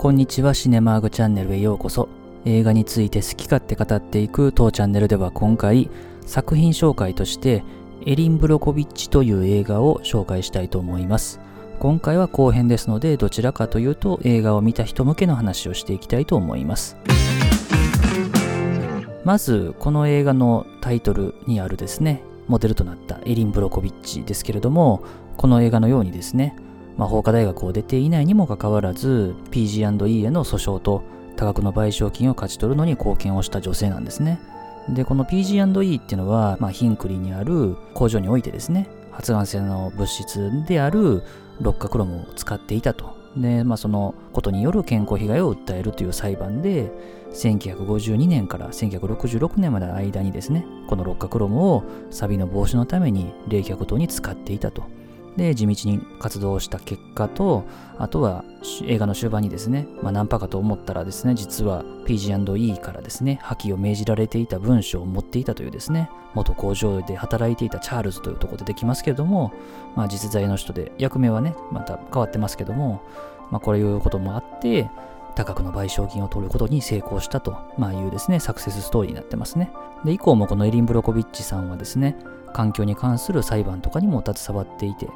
こんにちはシネマーグチャンネルへようこそ。映画について好き勝手語っていく当チャンネルでは今回作品紹介としてエリン・ブロコビッチという映画を紹介したいと思います。今回は後編ですのでどちらかというと映画を見た人向けの話をしていきたいと思います。まずこの映画のタイトルにあるですねモデルとなったエリン・ブロコビッチですけれどもこの映画のようにですね魔法科大学を出ていないにもかかわらず PG&E への訴訟と多額の賠償金を勝ち取るのに貢献をした女性なんですねでこの PG&E っていうのは、まあ、ヒンクリにある工場においてですね発がん性の物質である六角ロムを使っていたと。で、まあ、そのことによる健康被害を訴えるという裁判で、1952年から1966年までの間にですね、この六角ロムを錆の防止のために冷却等に使っていたと。で、地道に活動した結果と、あとは映画の終盤にですね、まあ、ナンパかと思ったらですね、実は PG&E からですね、破棄を命じられていた文書を持っていたというですね、元工場で働いていたチャールズというところでできますけれども、まあ、実在の人で、役名はね、また変わってますけども、まあ、こういうこともあって、多額の賠償金を取ることに成功したと、まあ、いうですね、サクセスストーリーになってますね。で、以降もこのエリン・ブロコビッチさんはですね、環境に関する裁判とかにも携わっていて、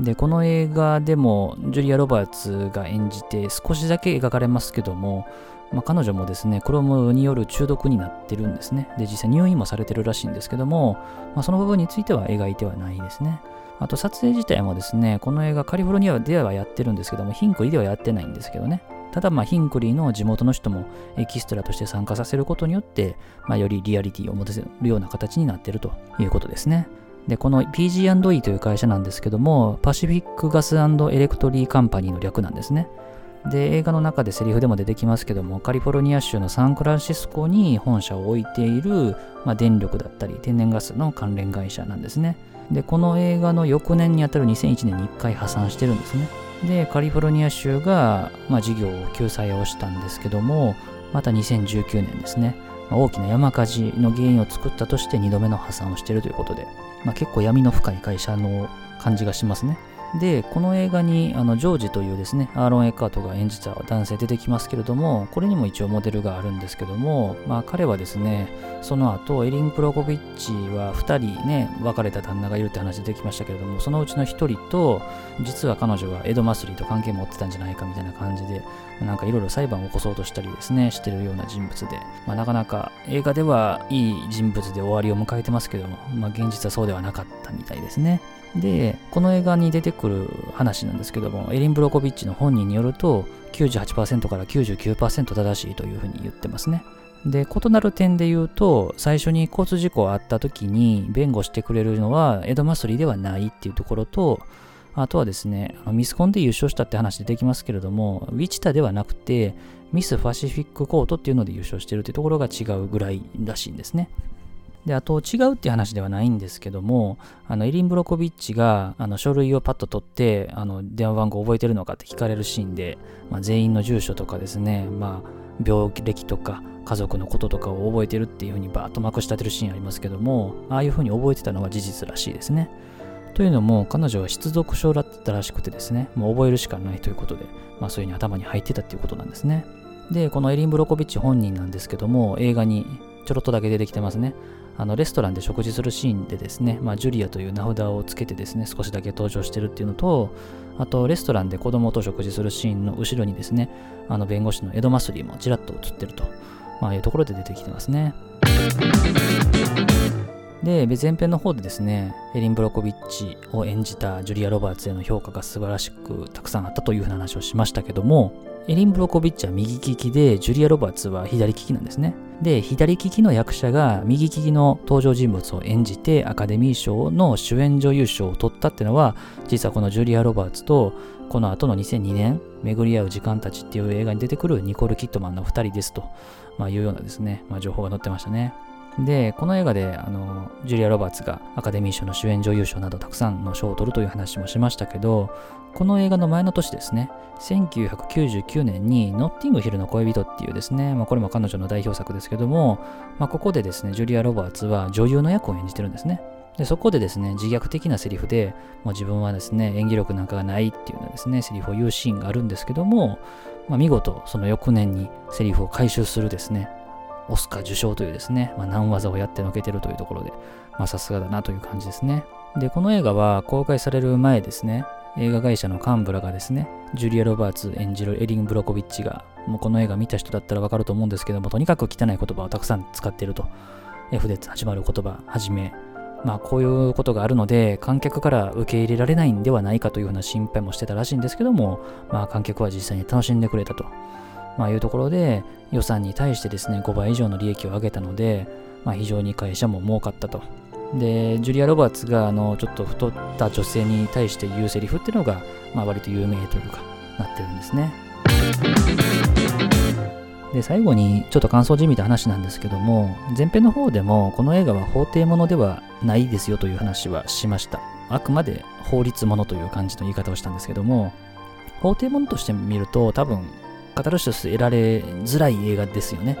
で、この映画でもジュリア・ロバーツが演じて少しだけ描かれますけども、まあ、彼女もですね、クロムによる中毒になってるんですね。で、実際入院もされてるらしいんですけども、まあ、その部分については描いてはないですね。あと撮影自体もですね、この映画カリフォルニアではやってるんですけども、ヒンクリではやってないんですけどね。ただ、まあ、ヒンクリーの地元の人もエキストラとして参加させることによって、まあ、よりリアリティを持たせるような形になってるということですね。で、この PG&E という会社なんですけども、パシフィックガスエレクトリーカンパニーの略なんですね。で、映画の中でセリフでも出てきますけども、カリフォルニア州のサンフランシスコに本社を置いている、まあ、電力だったり天然ガスの関連会社なんですね。で、この映画の翌年にあたる2001年に1回破産してるんですね。で、カリフォルニア州が、まあ、事業を救済をしたんですけども、また2019年ですね、大きな山火事の原因を作ったとして2度目の破産をしているということで、まあ、結構闇の深い会社の感じがしますね。で、この映画にあのジョージというですね、アーロン・エッカートが演じた男性出てきますけれども、これにも一応モデルがあるんですけども、まあ彼はですね、その後、エリン・プロコビッチは2人ね、別れた旦那がいるって話出てきましたけれども、そのうちの1人と、実は彼女はエド・マスリーと関係持ってたんじゃないかみたいな感じで、なんかいろいろ裁判を起こそうとしたりですね、してるような人物で、まあ、なかなか映画ではいい人物で終わりを迎えてますけども、まあ現実はそうではなかったみたいですね。で、この映画に出てくる話なんですけども、エリン・ブロコビッチの本人によると、98%から99%正しいというふうに言ってますね。で、異なる点で言うと、最初に交通事故あった時に弁護してくれるのはエド・マスリーではないっていうところと、あとはですね、ミスコンで優勝したって話出てきますけれども、ウィチタではなくて、ミス・ファシフィックコートっていうので優勝してるっていうところが違うぐらいらしいんですね。で、あと違うっていう話ではないんですけども、あの、エリン・ブロコビッチが、あの、書類をパッと取って、あの、電話番号覚えてるのかって聞かれるシーンで、まあ、全員の住所とかですね、まあ、病歴とか、家族のこととかを覚えてるっていう風にバーッとまくし立てるシーンありますけども、ああいう風に覚えてたのが事実らしいですね。というのも、彼女は失読症だったらしくてですね、もう覚えるしかないということで、まあそういう風に頭に入ってたっていうことなんですね。で、このエリン・ブロコビッチ本人なんですけども、映画にちょろっとだけ出てきてますね。あのレストランで食事するシーンでですね、まあ、ジュリアという名札をつけてですね、少しだけ登場してるっていうのと、あとレストランで子供と食事するシーンの後ろにですね、あの弁護士のエド・マスリーもちらっと映ってると、まあ、いうところで出てきてますね。で、前編の方でですね、エリン・ブロコビッチを演じたジュリア・ロバーツへの評価が素晴らしくたくさんあったという話をしましたけども、エリン・ブロコビッチは右利きで、ジュリア・ロバーツは左利きなんですね。で、左利きの役者が右利きの登場人物を演じてアカデミー賞の主演女優賞を取ったっていうのは、実はこのジュリア・ロバーツと、この後の2002年、巡り合う時間たちっていう映画に出てくるニコル・キットマンの2人ですと、まあ、いうようなですね、まあ、情報が載ってましたね。で、この映画で、あの、ジュリア・ロバーツがアカデミー賞の主演女優賞などたくさんの賞を取るという話もしましたけど、この映画の前の年ですね、1999年にノッティングヒルの恋人っていうですね、まあ、これも彼女の代表作ですけども、まあ、ここでですね、ジュリア・ロバーツは女優の役を演じてるんですね。でそこでですね、自虐的なセリフで、もう自分はですね、演技力なんかがないっていうのですね、セリフを言うシーンがあるんですけども、まあ、見事、その翌年にセリフを回収するですね、オスカー受賞というですね、まあ、難技をやってのけてるというところで、ま、さすがだなという感じですね。で、この映画は公開される前ですね、映画会社の幹部らがですね、ジュリア・ロバーツ演じるエリン・ブロコビッチが、もうこの映画見た人だったらわかると思うんですけども、とにかく汚い言葉をたくさん使っていると。F で始まる言葉はじめ、まあこういうことがあるので、観客から受け入れられないんではないかというような心配もしてたらしいんですけども、まあ観客は実際に楽しんでくれたと。まあいうところで、予算に対してですね、5倍以上の利益を上げたので、まあ非常に会社も儲かったと。で、ジュリア・ロバーツが、あの、ちょっと太った女性に対して言うセリフっていうのが、まあ割と有名というか、なってるんですね。で、最後にちょっと感想じみた話なんですけども、前編の方でもこの映画は法廷ものではないですよという話はしました。あくまで法律ものという感じの言い方をしたんですけども、法廷ものとして見ると多分カタルシス得られづらい映画ですよね。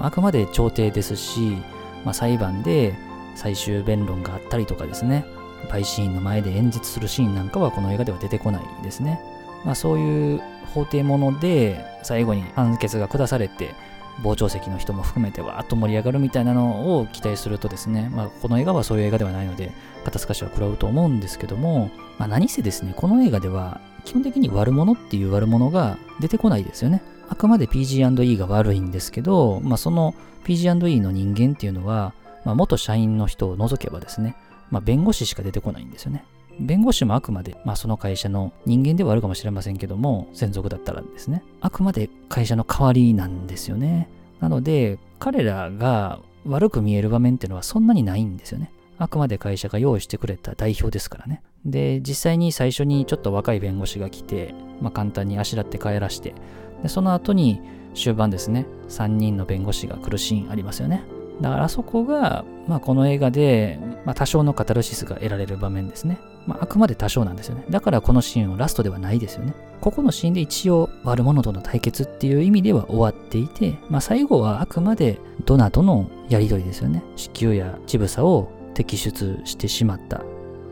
あくまで調停ですし、まあ、裁判で最終弁論があったりとかですね、陪審員の前で演説するシーンなんかはこの映画では出てこないですね。まあ、そういう法廷もので最後に判決が下されて傍聴席の人も含めてわーっと盛り上がるみたいなのを期待するとですね、まあ、この映画はそういう映画ではないので肩透かしは食らうと思うんですけども、まあ、何せですねこの映画では基本的に悪者っていう悪者が出てこないですよねあくまで PG&E が悪いんですけど、まあ、その PG&E の人間っていうのは、まあ、元社員の人を除けばですね、まあ、弁護士しか出てこないんですよね弁護士もあくまで、まあ、その会社の人間ではあるかもしれませんけども、専属だったらですね、あくまで会社の代わりなんですよね。なので、彼らが悪く見える場面っていうのはそんなにないんですよね。あくまで会社が用意してくれた代表ですからね。で、実際に最初にちょっと若い弁護士が来て、まあ、簡単にあしらって帰らして、でその後に終盤ですね、3人の弁護士が来るシーンありますよね。だからあそこが、まあ、この映画で、まあ、多少のカタルシスが得られる場面ですね。まあ、あくまで多少なんですよね。だからこのシーンはラストではないですよね。ここのシーンで一応悪者との対決っていう意味では終わっていて、まあ、最後はあくまでドナとのやりとりですよね。子宮や乳房を摘出してしまった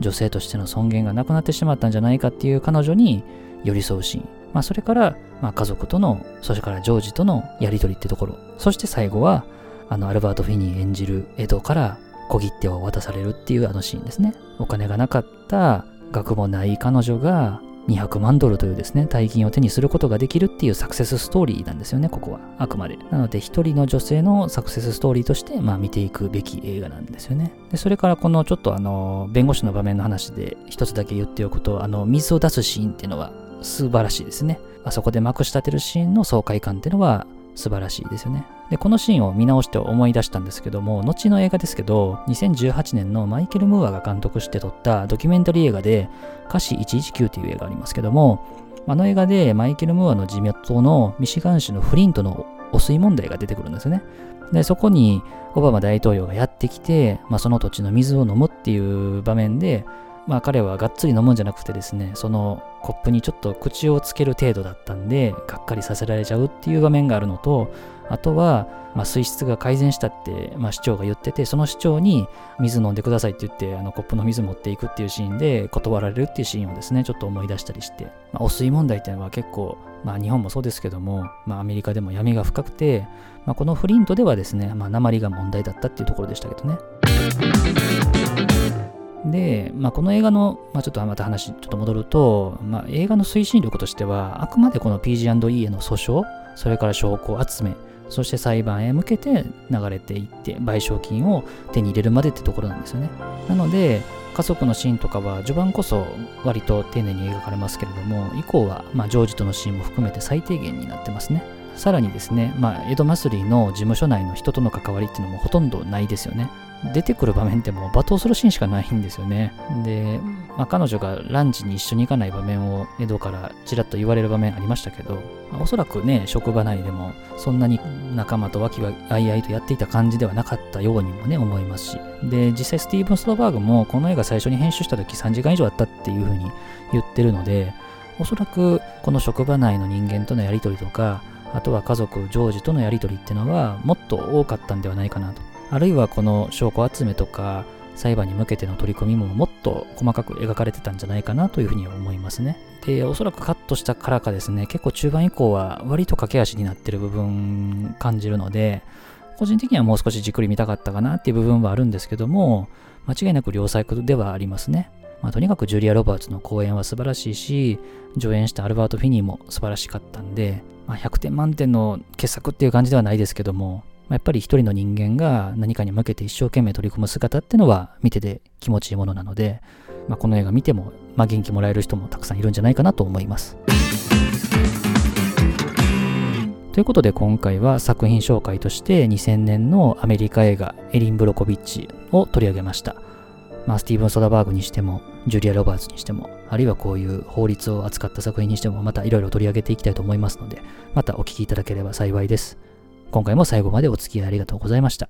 女性としての尊厳がなくなってしまったんじゃないかっていう彼女に寄り添うシーン。まあ、それから、まあ、家族との、それからジョージとのやり取りってところ。そして最後は、あの、アルバート・フィニー演じるエドから小切手を渡されるっていうあのシーンですね。お金がなかった学もない彼女が200万ドルというですね、大金を手にすることができるっていうサクセスストーリーなんですよね、ここは。あくまで。なので、一人の女性のサクセスストーリーとして、まあ見ていくべき映画なんですよね。で、それからこのちょっとあの、弁護士の場面の話で一つだけ言っておくと、あの、水を出すシーンっていうのは素晴らしいですね。あそこでまくし立てるシーンの爽快感っていうのは素晴らしいですよね。で、このシーンを見直して思い出したんですけども、後の映画ですけど、2018年のマイケル・ムーアが監督して撮ったドキュメンタリー映画で、歌詞119という映画がありますけども、あの映画でマイケル・ムーアの地元のミシガン州のフリントの汚水問題が出てくるんですよね。で、そこにオバマ大統領がやってきて、まあ、その土地の水を飲むっていう場面で、まあ彼はがっつり飲むんじゃなくてですね、そのコップにちょっと口をつける程度だったんで、がっかりさせられちゃうっていう場面があるのと、あとは、まあ、水質が改善したって、まあ、市長が言ってて、その市長に水飲んでくださいって言って、あのコップの水持っていくっていうシーンで断られるっていうシーンをですね、ちょっと思い出したりして、まあ、汚水問題っていうのは結構、まあ、日本もそうですけども、まあ、アメリカでも闇が深くて、まあ、このフリントではですね、まあ、鉛が問題だったっていうところでしたけどね。で、まあ、この映画の、まあ、ちょっとまた話ちょっと戻ると、まあ、映画の推進力としては、あくまでこの PG&E への訴訟、それから証拠集め、そして裁判へ向けて流れていって、賠償金を手に入れるまでってところなんですよね。なので、家族のシーンとかは序盤こそ割と丁寧に描かれますけれども、以降は、ま、ジョージとのシーンも含めて最低限になってますね。さらにですね、まあ、江戸祭りの事務所内の人との関わりっていうのもほとんどないですよね。出てくる場面ってもう罵倒するシーンしかないんですよね。で、まあ、彼女がランチに一緒に行かない場面を江戸からちらっと言われる場面ありましたけど、まあ、おそらくね、職場内でもそんなに仲間と和気あいあいとやっていた感じではなかったようにもね、思いますし。で、実際スティーブン・ストバーグもこの映画最初に編集した時3時間以上あったっていう風に言ってるので、おそらくこの職場内の人間とのやりとりとか、あとは家族、ジョージとのやりとりっていうのはもっと多かったんではないかなと。あるいはこの証拠集めとか裁判に向けての取り組みももっと細かく描かれてたんじゃないかなというふうに思いますね。で、おそらくカットしたからかですね、結構中盤以降は割と駆け足になってる部分感じるので、個人的にはもう少しじっくり見たかったかなっていう部分はあるんですけども、間違いなく良作ではありますね。まあ、とにかくジュリア・ロバーツの公演は素晴らしいし、上演したアルバート・フィニーも素晴らしかったんで、まあ、100点満点の傑作っていう感じではないですけども、まあ、やっぱり一人の人間が何かに向けて一生懸命取り組む姿ってのは見てて気持ちいいものなので、まあ、この映画見ても、まあ、元気もらえる人もたくさんいるんじゃないかなと思います。ということで今回は作品紹介として2000年のアメリカ映画エリン・ブロコビッチを取り上げました。まあ、スティーブン・ソダバーグにしても、ジュリア・ロバーツにしても、あるいはこういう法律を扱った作品にしても、またいろいろ取り上げていきたいと思いますので、またお聴きいただければ幸いです。今回も最後までお付き合いありがとうございました。